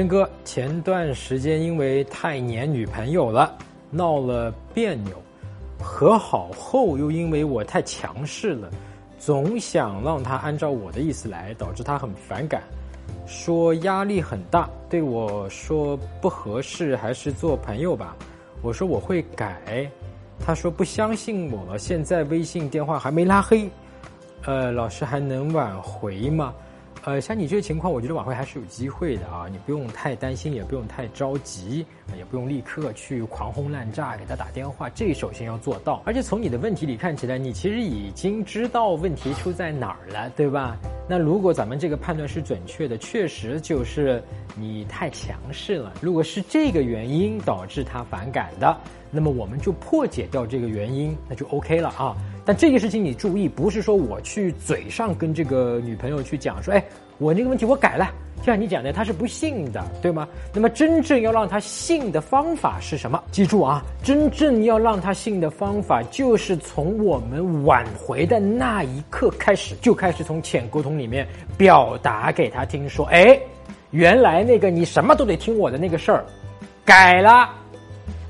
真哥，前段时间因为太黏女朋友了，闹了别扭，和好后又因为我太强势了，总想让她按照我的意思来，导致她很反感，说压力很大，对我说不合适，还是做朋友吧。我说我会改，她说不相信我了，现在微信电话还没拉黑，呃，老师还能挽回吗？呃，像你这个情况，我觉得挽回还是有机会的啊，你不用太担心，也不用太着急，也不用立刻去狂轰滥炸给他打电话，这首先要做到。而且从你的问题里看起来，你其实已经知道问题出在哪儿了，对吧？那如果咱们这个判断是准确的，确实就是你太强势了。如果是这个原因导致他反感的，那么我们就破解掉这个原因，那就 OK 了啊。但这件事情你注意，不是说我去嘴上跟这个女朋友去讲说，哎，我那个问题我改了，就像你讲的，她是不信的，对吗？那么真正要让她信的方法是什么？记住啊，真正要让她信的方法，就是从我们挽回的那一刻开始，就开始从浅沟通里面表达给她听，说，哎，原来那个你什么都得听我的那个事儿，改了。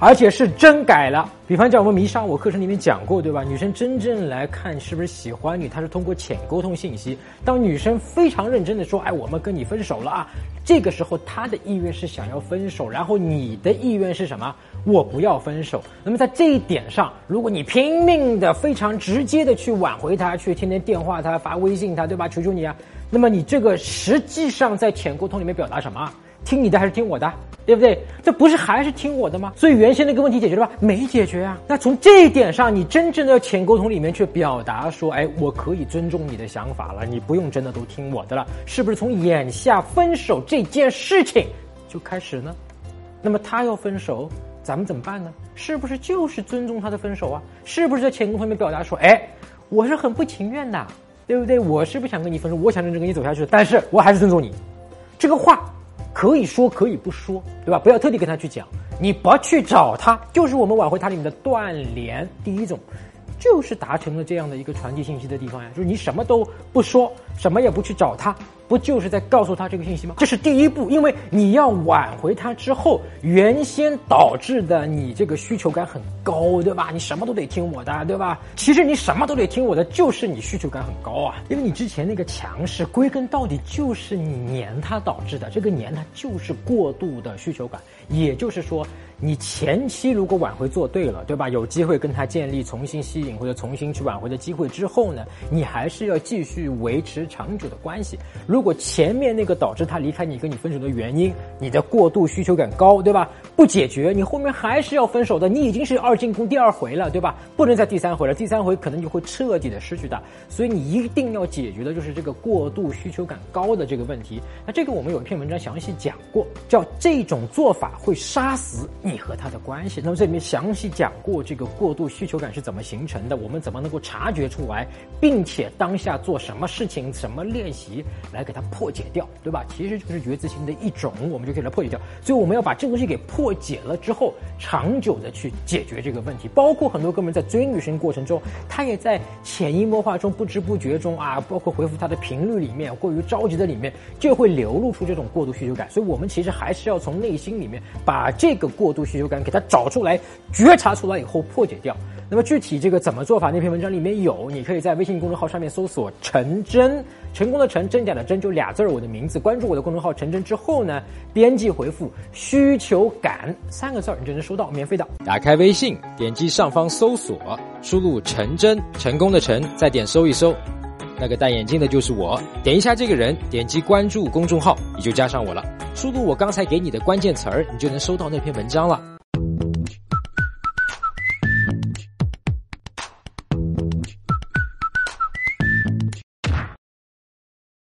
而且是真改了，比方讲我们迷上我课程里面讲过，对吧？女生真正来看是不是喜欢你，她是通过浅沟通信息。当女生非常认真的说：“哎，我们跟你分手了啊！”这个时候她的意愿是想要分手，然后你的意愿是什么？我不要分手。那么在这一点上，如果你拼命的、非常直接的去挽回她，去天天电话她、发微信她，对吧？求求你啊！那么你这个实际上在浅沟通里面表达什么？听你的还是听我的？对不对？这不是还是听我的吗？所以原先那个问题解决了吧？没解决啊。那从这一点上，你真正的浅沟通里面去表达说，哎，我可以尊重你的想法了，你不用真的都听我的了，是不是？从眼下分手这件事情就开始呢？那么他要分手，咱们怎么办呢？是不是就是尊重他的分手啊？是不是在浅沟通里面表达说，哎，我是很不情愿的，对不对？我是不想跟你分手，我想认真跟你走下去，但是我还是尊重你，这个话。可以说可以不说，对吧？不要特地跟他去讲，你不去找他，就是我们挽回他里面的断联。第一种，就是达成了这样的一个传递信息的地方呀，就是你什么都不说，什么也不去找他。不就是在告诉他这个信息吗？这是第一步，因为你要挽回他之后，原先导致的你这个需求感很高，对吧？你什么都得听我的，对吧？其实你什么都得听我的，就是你需求感很高啊，因为你之前那个强势，归根到底就是你黏他导致的。这个黏他就是过度的需求感，也就是说，你前期如果挽回做对了，对吧？有机会跟他建立重新吸引或者重新去挽回的机会之后呢，你还是要继续维持长久的关系。如如果前面那个导致他离开你、跟你分手的原因，你的过度需求感高，对吧？不解决，你后面还是要分手的。你已经是二进宫第二回了，对吧？不能再第三回了，第三回可能就会彻底的失去他。所以你一定要解决的就是这个过度需求感高的这个问题。那这个我们有一篇文章详细讲过，叫这种做法会杀死你和他的关系。那么这里面详细讲过这个过度需求感是怎么形成的，我们怎么能够察觉出来，并且当下做什么事情、什么练习来。给它破解掉，对吧？其实就是觉知心的一种，我们就可以来破解掉。所以我们要把这个东西给破解了之后，长久的去解决这个问题。包括很多哥们在追女生过程中，他也在潜移默化中、不知不觉中啊，包括回复他的频率里面，过于着急的里面，就会流露出这种过度需求感。所以我们其实还是要从内心里面把这个过度需求感给它找出来、觉察出来以后破解掉。那么具体这个怎么做法？那篇文章里面有，你可以在微信公众号上面搜索“陈真”，成功的成，真假的真。就俩字儿，我的名字，关注我的公众号陈真之后呢，编辑回复“需求感”三个字儿，你就能收到免费的。打开微信，点击上方搜索，输入“陈真”，成功的陈，再点搜一搜，那个戴眼镜的就是我，点一下这个人，点击关注公众号，你就加上我了。输入我刚才给你的关键词儿，你就能收到那篇文章了。